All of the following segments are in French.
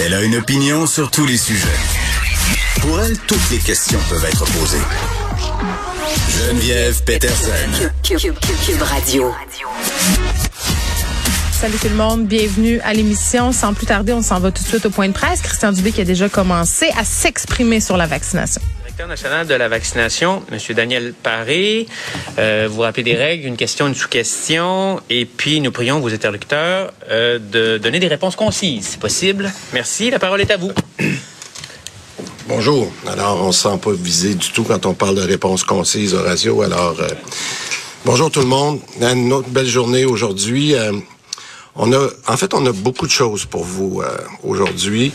Elle a une opinion sur tous les sujets. Pour elle, toutes les questions peuvent être posées. Geneviève Peterson. Cube, Radio. Salut tout le monde, bienvenue à l'émission. Sans plus tarder, on s'en va tout de suite au point de presse. Christian Dubé qui a déjà commencé à s'exprimer sur la vaccination. Directeur national de la vaccination, M. Daniel Paré, euh, vous rappelez des règles, une question, une sous-question, et puis nous prions vos interlocuteurs euh, de donner des réponses concises, si possible. Merci, la parole est à vous. Bonjour. Alors, on ne se sent pas visé du tout quand on parle de réponses concises, Horacio. Alors, euh, bonjour tout le monde. Une autre belle journée aujourd'hui. On a, en fait, on a beaucoup de choses pour vous aujourd'hui.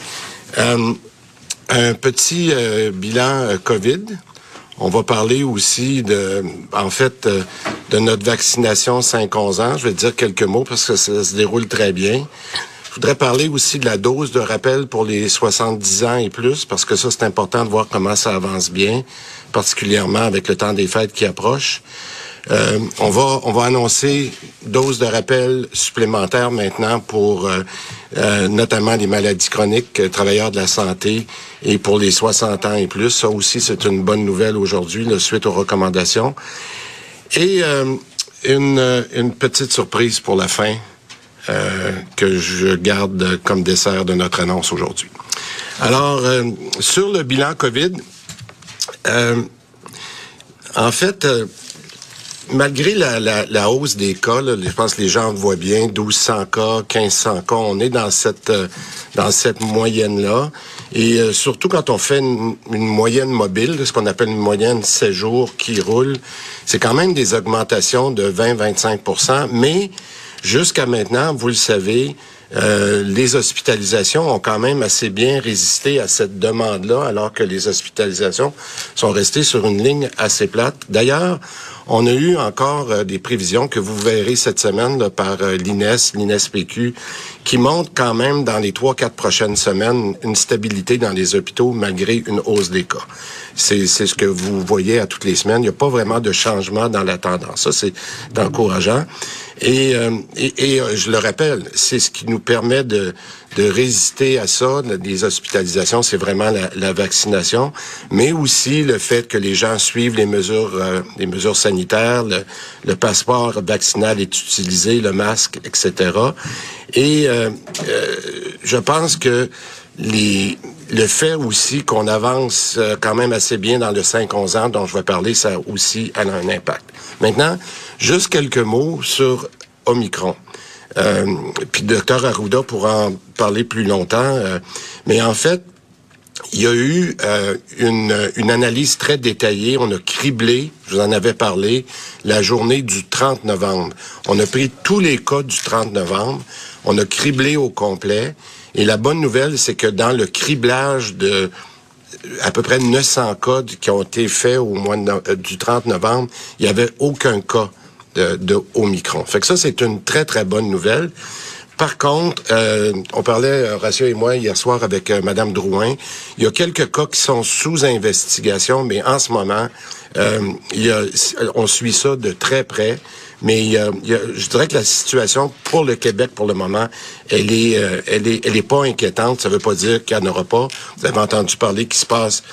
Euh, un petit euh, bilan COVID. On va parler aussi de, en fait, de notre vaccination 5-11 ans. Je vais dire quelques mots parce que ça se déroule très bien. Je voudrais parler aussi de la dose de rappel pour les 70 ans et plus, parce que ça, c'est important de voir comment ça avance bien, particulièrement avec le temps des fêtes qui approche. Euh, on va on va annoncer doses de rappel supplémentaires maintenant pour euh, euh, notamment les maladies chroniques, travailleurs de la santé et pour les 60 ans et plus. Ça aussi, c'est une bonne nouvelle aujourd'hui, suite aux recommandations. Et une, une petite surprise pour la fin que je garde comme dessert de notre annonce aujourd'hui. Alors, sur le bilan COVID, en fait, malgré la, la, hausse des cas, je pense que les gens voient bien, 1200 cas, 1500 cas, on est dans cette euh, dans cette moyenne-là. Et euh, surtout quand on fait une, moyenne mobile, ce qu'on appelle une moyenne 16 jours qui roule, c'est quand même des augmentations de 20-25% Mais jusqu'à maintenant, vous le savez, euh, les hospitalisations ont quand même assez bien résisté à cette demande-là, alors que les hospitalisations sont restées sur une ligne assez plate. D'ailleurs, on a eu encore euh, des prévisions que vous verrez cette semaine par euh, l'INES, l'INES-PQ, qui montrent quand même dans les trois, quatre prochaines semaines une stabilité dans les hôpitaux malgré une hausse des cas. C'est ce que vous voyez à toutes les semaines. Il n'y a pas vraiment de changement dans la tendance. Ça, c'est encourageant. Et, euh, et, je le rappelle, c'est ce qui nous permet de, de résister à ça, des hospitalisations, c'est vraiment la, la, vaccination, mais aussi le fait que les gens suivent les mesures, euh, les mesures sanitaires, le, le, passeport vaccinal est utilisé, le masque, etc. Et euh, euh, je pense que les, le fait aussi qu'on avance euh, quand même assez bien dans le 5-11 ans dont je vais parler, ça aussi a un impact. Maintenant, juste quelques mots sur Omicron. Euh, puis docteur Arruda pourra en parler plus longtemps. Euh, mais en fait, il y a eu euh, une, une, analyse très détaillée. On a criblé, je vous en avais parlé, la journée du 30 novembre. On a pris tous les cas du 30 novembre. On a criblé au complet. Et la bonne nouvelle, c'est que dans le criblage de à peu près 900 cas qui ont été faits au mois du 30 novembre, il n'y avait aucun cas de, Omicron. Fait que ça, c'est une très, très bonne nouvelle. Par contre, euh, on parlait, Horacio et moi, hier soir avec euh, Madame Drouin, il y a quelques cas qui sont sous investigation, mais en ce moment, euh, il y a, on suit ça de très près. Mais il a, je dirais que la situation pour le Québec, pour le moment, elle est, euh, elle est, elle est pas inquiétante. Ça veut pas dire qu'il n'y en aura pas. Vous avez entendu parler qu'il se passe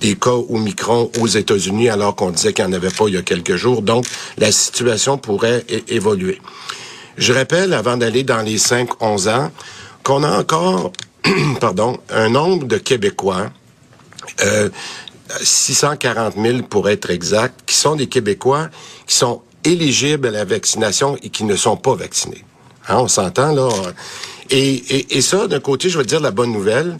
des cas au micron aux États-Unis alors qu'on disait qu'il n'y en avait pas il y a quelques jours. Donc, la situation pourrait évoluer. Je rappelle, avant d'aller dans les 5-11 ans, qu'on a encore, pardon, un nombre de Québécois, euh, 640 000 pour être exact, qui sont des Québécois qui sont éligibles à la vaccination et qui ne sont pas vaccinés. Hein, on s'entend là. Et, et, ça, d'un côté, je veux dire la bonne nouvelle,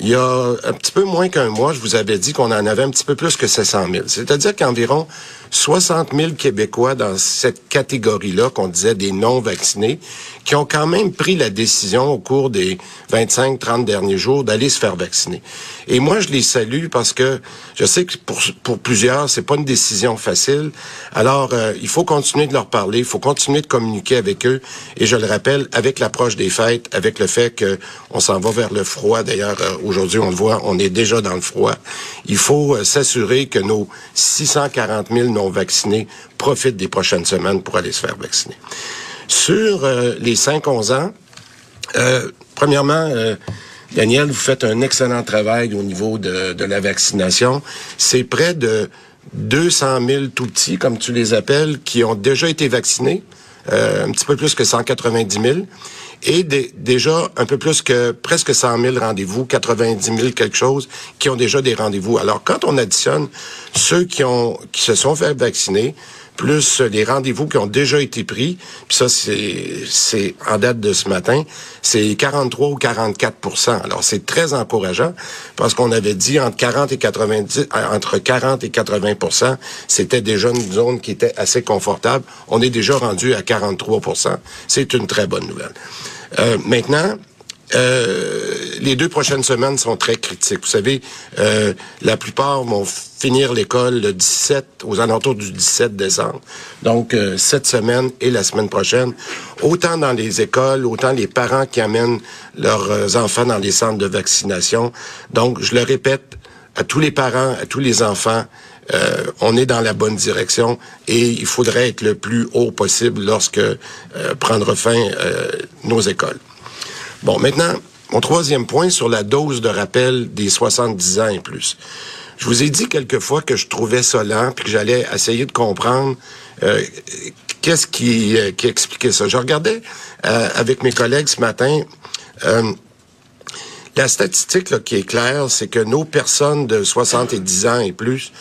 il y a un petit peu moins qu'un mois, je vous avais dit qu'on en avait un petit peu plus que 700 000. C'est-à-dire qu'environ 60 000 Québécois dans cette catégorie-là, qu'on disait des non-vaccinés, qui ont quand même pris la décision au cours des 25-30 derniers jours d'aller se faire vacciner. Et moi, je les salue parce que je sais que pour, pour plusieurs, c'est pas une décision facile. Alors, euh, il faut continuer de leur parler, il faut continuer de communiquer avec eux. Et je le rappelle, avec l'approche des fêtes, avec le fait que on s'en va vers le froid, d'ailleurs, euh, aujourd'hui, on le voit, on est déjà dans le froid. Il faut euh, s'assurer que nos 640 000 non-vaccinés profitent des prochaines semaines pour aller se faire vacciner. Sur euh, les 5-11 ans, euh, premièrement, euh, Daniel, vous faites un excellent travail au niveau de, de la vaccination. C'est près de 200 000 tout petits, comme tu les appelles, qui ont déjà été vaccinés, un petit peu plus que 190 000 et des- déjà un peu plus que presque 100 000 rendez-vous, 90 000 quelque chose, qui ont déjà des rendez-vous. Alors, quand on additionne ceux qui ont qui se sont fait vacciner, plus les rendez-vous qui ont déjà été pris, puis ça, c'est en date de ce matin, c'est 43 ou 44% Alors, c'est très encourageant, parce qu'on avait dit entre 40 et 90, euh, entre 40 et 80% c'était déjà une zone qui était assez confortable. On est déjà rendu à 43% C'est une très bonne nouvelle. Euh, maintenant, euh, les deux prochaines semaines sont très critiques. Vous savez, euh, la plupart vont finir l'école le 17, aux alentours du 17 décembre. Donc, euh, cette semaine et la semaine prochaine, autant dans les écoles, autant les parents qui amènent leurs euh, enfants dans les centres de vaccination. Donc, je le répète, à tous les parents, à tous les enfants, euh, on est dans la bonne direction et il faudrait être le plus haut possible lorsque euh, prendra fin euh, nos écoles. Bon, maintenant, mon troisième point sur la dose de rappel des 70 ans et plus. Je vous ai dit quelquefois que je trouvais ça lent, puis que j'allais essayer de comprendre euh, qu'est-ce qui, euh, qui expliquait ça. Je regardais euh, avec mes collègues ce matin. euh, la statistique là, qui est claire, c'est que nos personnes de 70 ans et plus,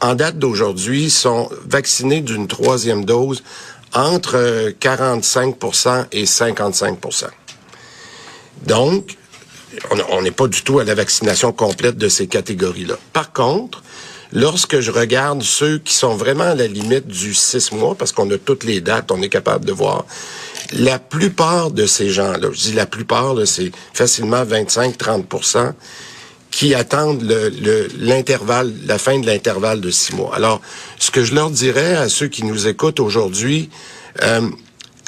en date d'aujourd'hui, sont vaccinées d'une troisième dose entre euh, 45% et 55 donc, on- n'est pas du tout à la vaccination complète de ces catégories-là. Par contre, lorsque je regarde ceux qui sont vraiment à la limite du six mois, parce qu'on a toutes les dates, on est capable de voir, la plupart de ces gens-là, je dis la plupart, c'est facilement 25-30% qui attendent le- le- l'intervalle, la fin de l'intervalle de six mois. Alors, ce que je leur dirais à ceux qui nous écoutent aujourd'hui, euh,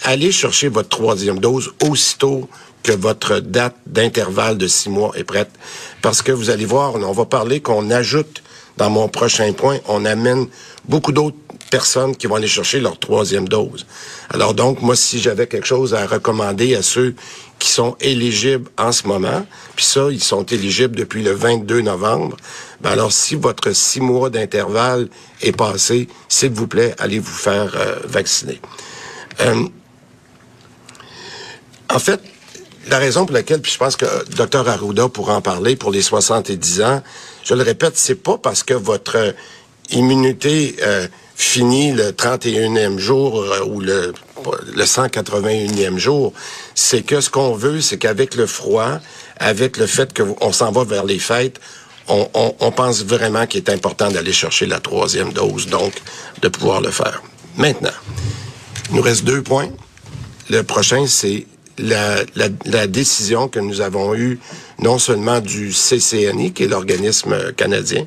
allez chercher votre troisième dose aussitôt que votre date d'intervalle de six mois est prête. Parce que vous allez voir, on va parler qu'on ajoute dans mon prochain point, on amène beaucoup d'autres personnes qui vont aller chercher leur troisième dose. Alors donc, moi, si j'avais quelque chose à recommander à ceux qui sont éligibles en ce moment, puis ça, ils sont éligibles depuis le 22 novembre, ben alors si votre six mois d'intervalle est passé, s'il vous plaît, allez vous faire euh, vacciner. Euh, en fait, la raison pour laquelle, puis je pense que Dr Arruda pourra en parler pour les 70 ans, je le répète, c'est pas parce que votre euh, immunité euh, finit le 31e jour euh, ou le, le 181e jour. C'est que ce qu'on veut, c'est qu'avec le froid, avec le fait qu'on s'en va vers les fêtes, on, on- on pense vraiment qu'il est important d'aller chercher la troisième dose, donc de pouvoir le faire. Maintenant, il nous reste deux points. Le prochain, c'est la, la, la décision que nous avons eue non seulement du CCNI, qui est l'organisme euh, canadien,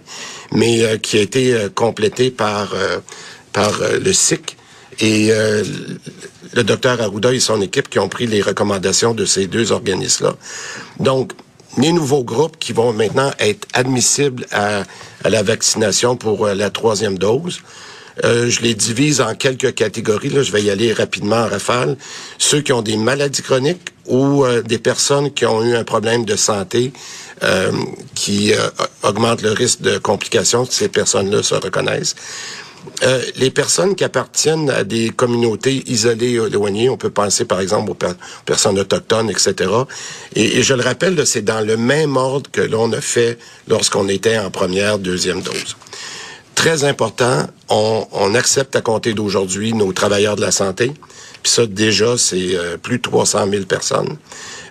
mais euh, qui a été euh, complété par, par le SIC et le docteur Arruda et son équipe qui ont pris les recommandations de ces deux organismes-là. Donc, les nouveaux groupes qui vont maintenant être admissibles à, la vaccination pour la troisième dose. Euh, je les divise en quelques catégories. Là, je vais y aller rapidement en rafale. Ceux qui ont des maladies chroniques ou euh, des personnes qui ont eu un problème de santé euh, qui euh, augmente le risque de complications, ces personnes-là se reconnaissent. Euh, les personnes qui appartiennent à des communautés isolées éloignées, on peut penser par exemple aux, per- personnes autochtones, etc. Et, et je le rappelle, c'est dans le même ordre que l'on a fait lorsqu'on était en première, deuxième dose. Très important, on, on accepte à compter d'aujourd'hui nos travailleurs de la santé. Puis ça, déjà, c'est euh, plus de 300 000 personnes.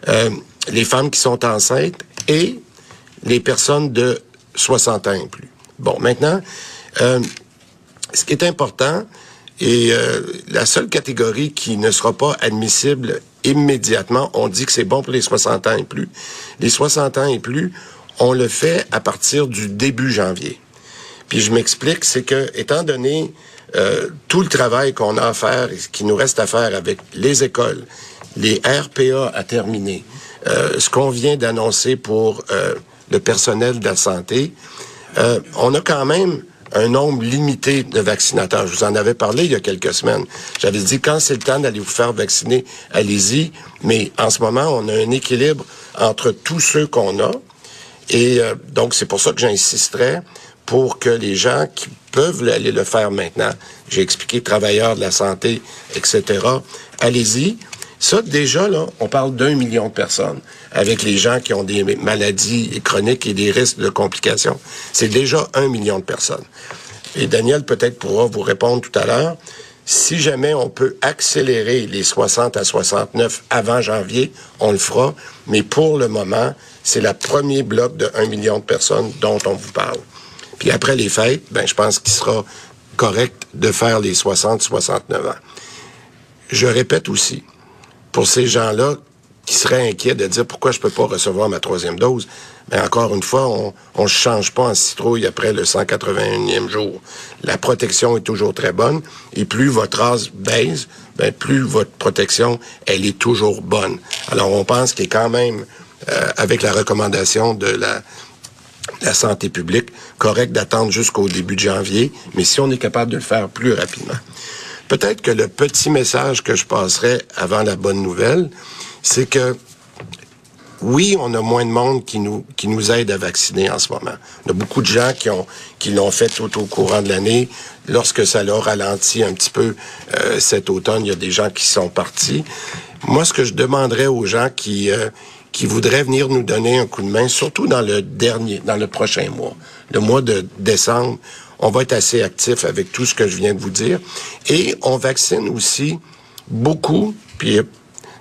Euh, les femmes qui sont enceintes et les personnes de 60 ans et plus. Bon, maintenant, euh, ce qui est important, et euh, la seule catégorie qui ne sera pas admissible immédiatement, on dit que c'est bon pour les 60 ans et plus. Les 60 ans et plus, on le fait à partir du début janvier. Puis je m'explique, c'est que, étant donné euh, tout le travail qu'on a à faire et ce qui nous reste à faire avec les écoles, les RPA à terminer, euh, ce qu'on vient d'annoncer pour euh, le personnel de la santé, euh, on a quand même un nombre limité de vaccinateurs. Je vous en avais parlé il y a quelques semaines. J'avais dit, quand c'est le temps d'aller vous faire vacciner, allez-y. Mais en ce moment, on a un équilibre entre tous ceux qu'on a. Et euh, donc, c'est pour ça que j'insisterai pour que les gens qui peuvent aller le faire maintenant, j'ai expliqué travailleurs de la santé, etc., allez-y. Ça, déjà, là, on parle d'un million de personnes avec les gens qui ont des maladies chroniques et des risques de complications. C'est déjà un million de personnes. Et Daniel peut-être pourra vous répondre tout à l'heure. Si jamais on peut accélérer les 60 à 69 avant janvier, on le fera. Mais pour le moment, c'est le premier bloc de 1 million de personnes dont on vous parle. Puis après les fêtes, ben, je pense qu'il sera correct de faire les 60-69 ans. Je répète aussi, pour ces gens-là qui seraient inquiets de dire pourquoi je peux pas recevoir ma troisième dose, mais encore une fois, on ne change pas en citrouille après le 181e jour. La protection est toujours très bonne et plus votre race baisse, ben plus votre protection, elle est toujours bonne. Alors on pense qu'il est quand même, euh, avec la recommandation de la, la santé publique, correct d'attendre jusqu'au début de janvier, mais si on est capable de le faire plus rapidement. Peut-être que le petit message que je passerai avant la bonne nouvelle, c'est que oui, on a moins de monde qui nous qui nous aide à vacciner en ce moment. On a beaucoup de gens qui ont qui l'ont fait tout au courant de l'année. Lorsque ça leur ralentit un petit peu euh, cet automne, il y a des gens qui sont partis. Moi, ce que je demanderais aux gens qui euh, qui voudraient venir nous donner un coup de main, surtout dans le dernier, dans le prochain mois, le mois de décembre, on va être assez actif avec tout ce que je viens de vous dire. Et on vaccine aussi beaucoup, puis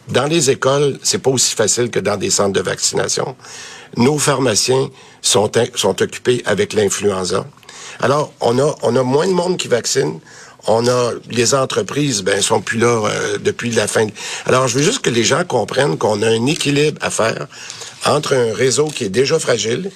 dans les écoles, c'est pas aussi facile que dans des centres de vaccination. Nos pharmaciens sont, sont occupés avec l'influenza. Alors, on a, on a moins de monde qui vaccine. On a les entreprises, ben, sont plus là euh, depuis la fin. Alors, je veux juste que les gens comprennent qu'on a un équilibre à faire entre un réseau qui est déjà fragile,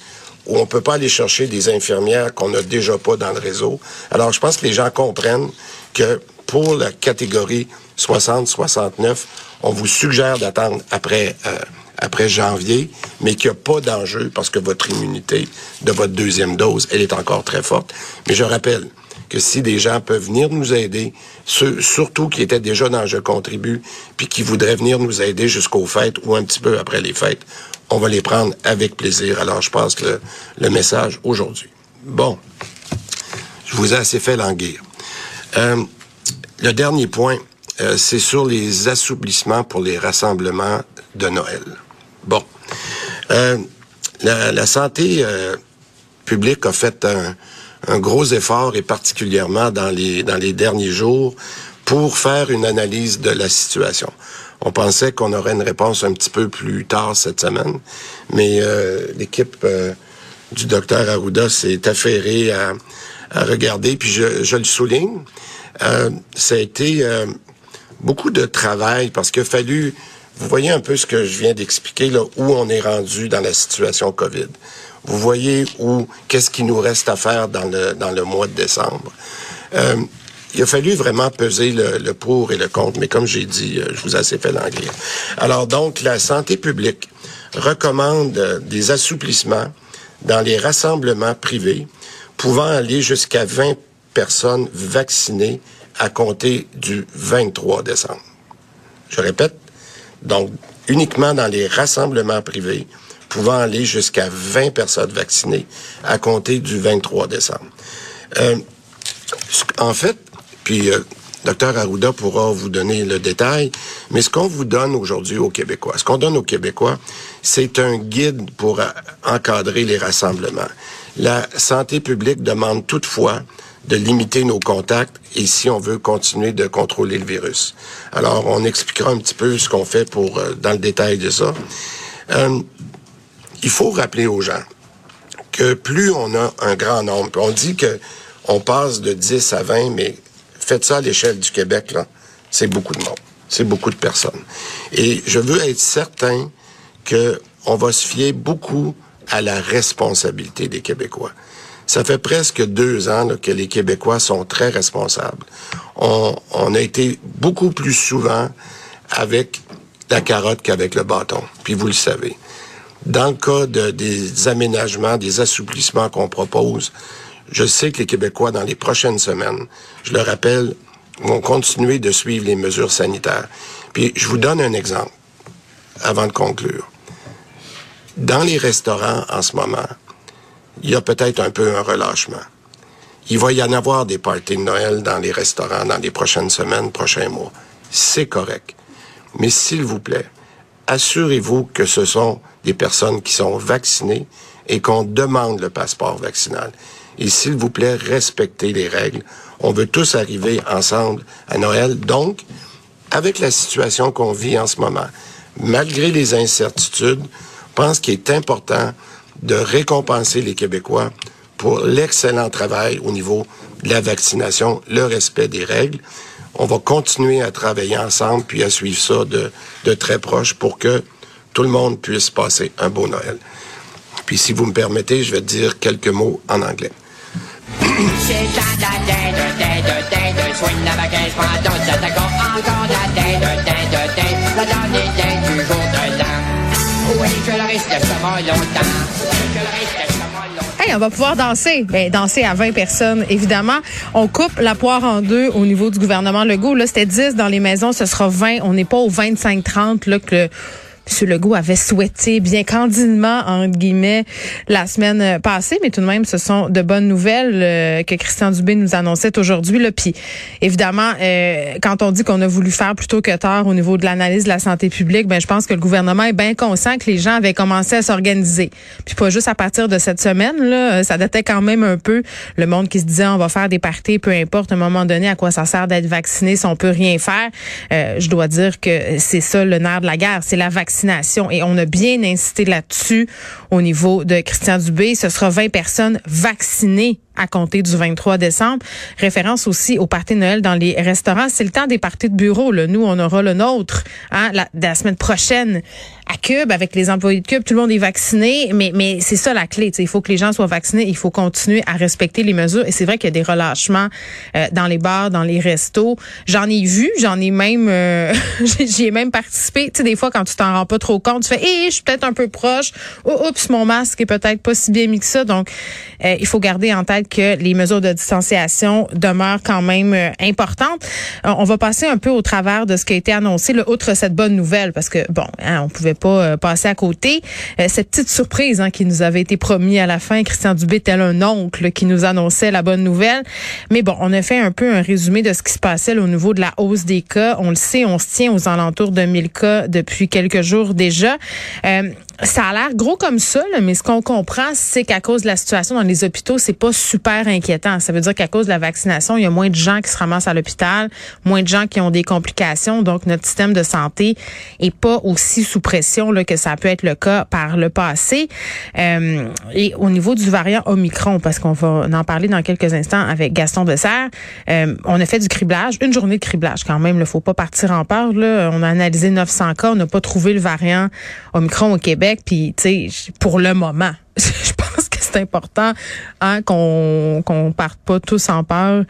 où on peut pas aller chercher des infirmières qu'on n'a déjà pas dans le réseau. Alors, je pense que les gens comprennent que pour la catégorie 60-69, on vous suggère d'attendre après euh, après janvier, mais qu'il n'y a pas d'enjeu parce que votre immunité de votre deuxième dose, elle est encore très forte. Mais je rappelle que si des gens peuvent venir nous aider, ceux surtout qui étaient déjà dans Je contribue, puis qui voudraient venir nous aider jusqu'aux fêtes ou un petit peu après les fêtes, on va les prendre avec plaisir. Alors je passe le, le message aujourd'hui. Bon, je vous ai assez fait languir. Euh, le dernier point, euh, c'est sur les assouplissements pour les rassemblements de Noël. Bon. Euh, la, santé euh, publique a fait un, un, gros effort, et particulièrement dans les, dans les derniers jours, pour faire une analyse de la situation. On pensait qu'on aurait une réponse un petit peu plus tard cette semaine, mais l'équipe du docteur Arruda s'est affairée à, à, regarder, puis je, je le souligne, ça a été beaucoup de travail parce qu'il a fallu, vous voyez un peu ce que je viens d'expliquer, là, où on est rendu dans la situation COVID. Vous voyez où, qu'est-ce qui nous reste à faire dans le, dans le mois de décembre. Euh, il a fallu vraiment peser le, pour et le contre, mais comme j'ai dit, euh, je vous ai assez fait l'anglais. Alors donc, la santé publique recommande euh, des assouplissements dans les rassemblements privés pouvant aller jusqu'à 20 personnes vaccinées à compter du 23 décembre. Je répète, donc uniquement dans les rassemblements privés pouvant aller jusqu'à 20 personnes vaccinées à compter du 23 décembre. Euh, en fait, puis euh, Docteur Arruda pourra vous donner le détail, mais ce qu'on vous donne aujourd'hui aux Québécois, ce qu'on donne aux Québécois, c'est un guide pour encadrer les rassemblements. La santé publique demande toutefois de limiter nos contacts et si on veut continuer de contrôler le virus. Alors, on expliquera un petit peu ce qu'on fait pour euh, dans le détail de ça. Euh, il faut rappeler aux gens que plus on a un grand nombre, on dit que on passe de 10 à 20, mais faites ça à l'échelle du Québec, là, c'est beaucoup de monde. C'est beaucoup de personnes. Et je veux être certain que on va se fier beaucoup à la responsabilité des Québécois. Ça fait presque deux ans que les Québécois sont très responsables. On, a été beaucoup plus souvent avec la carotte qu'avec le bâton. Puis vous le savez. Dans le cas de, des aménagements, des assouplissements qu'on propose, Je sais que les Québécois, dans les prochaines semaines, je le rappelle, vont continuer de suivre les mesures sanitaires. Puis je vous donne un exemple avant de conclure. Dans les restaurants en ce moment, il y a peut-être un peu un relâchement. Il va y en avoir des parties de Noël dans les restaurants dans les prochaines semaines, prochains mois. C'est correct. Mais s'il vous plaît, assurez-vous que ce sont des personnes qui sont vaccinées et qu'on demande le passeport vaccinal. Et s'il vous plaît, respectez les règles. On veut tous arriver ensemble à Noël. Donc, avec la situation qu'on vit en ce moment, malgré les incertitudes, je pense qu'il est important de récompenser les Québécois pour l'excellent travail au niveau de la vaccination, le respect des règles. On va continuer à travailler ensemble puis à suivre ça de, de très proche pour que tout le monde puisse passer un beau Noël. Puis si vous me permettez, je vais dire quelques mots en anglais. On va pouvoir danser. Ben, danser à 20 personnes, évidemment. On coupe la poire en deux au niveau du gouvernement Legault. Là, c'était 10 dans les maisons, ce sera 20. On n'est pas au 25-30 là, que M. Legault avait souhaité bien candidement, entre guillemets, la semaine euh, passée, mais tout de même, ce sont de bonnes nouvelles euh, que Christian Dubé nous annonçait aujourd'hui. Puis, évidemment, euh, quand on dit qu'on a voulu faire plutôt que tard au niveau de l'analyse de la santé publique, ben je pense que le gouvernement est bien conscient que les gens avaient commencé à s'organiser. Puis pas juste à partir de cette semaine, là, ça datait quand même un peu le monde qui se disait on va faire des parties, peu importe à un moment donné à quoi ça sert d'être vacciné si on peut rien faire. je dois dire que c'est ça le nerf de la guerre, c'est la vaccination et on a bien incité là-dessus au niveau de Christian Dubé. Ce sera 20 personnes vaccinées à compter du 23 décembre. Référence aussi au party Noël dans les restaurants. C'est le temps des parties de bureau. Là. Nous, on aura le nôtre hein, la, semaine prochaine à Cube avec les employés de Cube. Tout le monde est vacciné, mais, mais c'est ça la clé. Il faut que les gens soient vaccinés. Il faut continuer à respecter les mesures. Et c'est vrai qu'il y a des relâchements euh, dans les bars, dans les restos. J'en ai vu, j'en ai même, euh, j'y ai même participé. Tu sais, des fois, quand tu t'en rends pas trop compte, tu fais, hé, je suis peut-être un peu proche. Oh, oups, mon masque est peut-être pas si bien mis que ça. Donc, euh, il faut garder en tête que les mesures de distanciation demeurent quand même euh, importantes. Euh, on va passer un peu au travers de ce qui a été annoncé, le, outre cette bonne nouvelle, parce que bon, hein, on pouvait pas euh, passer à côté. cette petite surprise hein, qui nous avait été promis à la fin, Christian Dubé tel un oncle qui nous annonçait la bonne nouvelle. Mais bon, on a fait un peu un résumé de ce qui se passait au niveau de la hausse des cas. On le sait, on se tient aux alentours de 1000 cas depuis quelques jours déjà. ça a l'air gros comme ça, mais ce qu'on comprend, c'est qu'à cause de la situation dans les hôpitaux, c'est pas super inquiétant. Ça veut dire qu'à cause de la vaccination, il y a moins de gens qui se ramassent à l'hôpital, moins de gens qui ont des complications. Donc, notre système de santé est pas aussi sous pression là, que ça peut être le cas par le passé. Euh, et au niveau du variant Omicron, parce qu'on va en parler dans quelques instants avec Gaston Dessert, euh, on a fait du criblage, une journée de criblage quand même. Il faut pas partir en peur. Là. On a analysé 900 cas, on n'a pas trouvé le variant Omicron au Québec. Puis, tu sais, pour le moment, je pense c'est important hein, qu'on qu'on parte pas tous en peur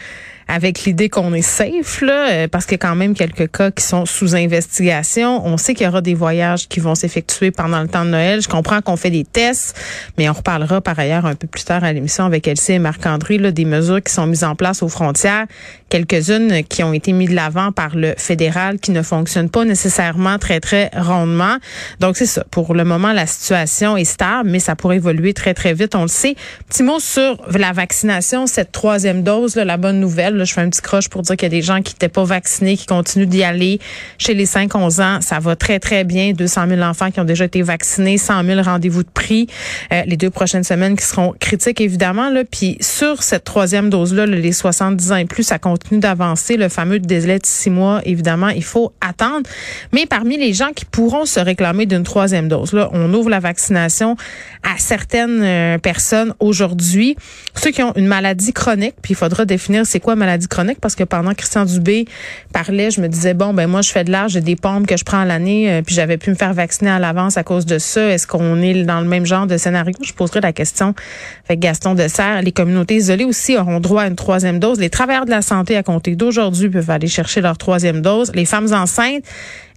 avec l'idée qu'on est safe, là, euh, parce qu'il y a quand même quelques cas qui sont sous investigation. On sait qu'il y aura des voyages qui vont s'effectuer pendant le temps de Noël. Je comprends qu'on fait des tests, mais on reparlera par ailleurs un peu plus tard à l'émission avec Elsie et Marc-André des mesures qui sont mises en place aux frontières, quelques-unes qui ont été mises de l'avant par le fédéral qui ne fonctionnent pas nécessairement très, très rondement. Donc, c'est ça. Pour le moment, la situation est stable, mais ça pourrait évoluer très, très vite, on le sait. Petit mot sur la vaccination, cette troisième dose, là, la bonne nouvelle je fais un petit croche pour dire qu'il y a des gens qui n'étaient pas vaccinés, qui continuent d'y aller. Chez les 5-11 ans, ça va très, très bien. 200 000 enfants qui ont déjà été vaccinés, 100 000 rendez-vous de prix. Euh, les deux prochaines semaines qui seront critiques, évidemment. Là. Puis sur cette troisième dose-là, les 70 ans et plus, ça d'avancer. Le fameux délai de six mois, évidemment, il faut attendre. Mais parmi les gens qui pourront se réclamer d'une troisième dose, là, on ouvre la vaccination à certaines euh, personnes aujourd'hui. Ceux qui ont une maladie chronique, puis il faudra définir c'est quoi maladie chronique parce que pendant Christian Dubé parlait, je me disais bon ben moi je fais de l'âge, j'ai des pompes que je prends l'année euh, puis j'avais pu me faire vacciner à l'avance à cause de ça. Est-ce qu'on est dans le même genre de scénario? Je poserai la question avec Gaston Dessert. Les communautés isolées aussi auront droit à une troisième dose. Les travailleurs de la santé à compter d'aujourd'hui peuvent aller chercher leur troisième dose. Les femmes enceintes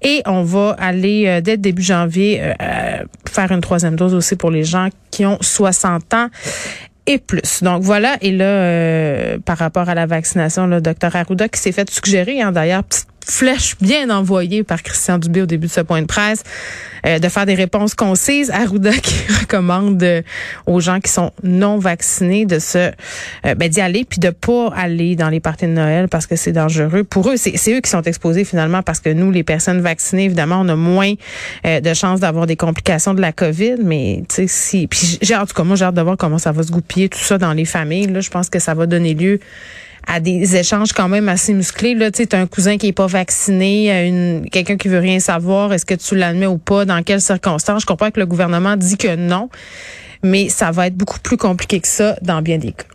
et on va aller euh, dès début janvier euh, faire une troisième dose aussi pour les gens qui ont 60 ans et plus. Donc voilà, et là, euh, par rapport à la vaccination, le docteur Arruda qui s'est fait suggérer, hein, d'ailleurs, flèche bien envoyée par Christian Dubé au début de ce point de presse, euh, de faire des réponses concises. Arruda qui recommande euh, aux gens qui sont non vaccinés de se ben, d'y aller puis de pas aller dans les parties de Noël parce que c'est dangereux pour eux. C'est eux qui sont exposés finalement parce que nous, les personnes vaccinées, évidemment, on a moins de chances d'avoir des complications de la COVID. Mais tu sais, si puis j'ai en tout cas moi j'ai hâte de voir comment ça va se goupiller tout ça dans les familles. Là, je pense que ça va donner lieu à des échanges quand même assez musclés. Là, tu as un cousin qui est pas vacciné, une, quelqu'un qui veut rien savoir, est-ce que tu l'admets ou pas, dans quelles circonstances? Je comprends que le gouvernement dit que non, mais ça va être beaucoup plus compliqué que ça dans bien des cas.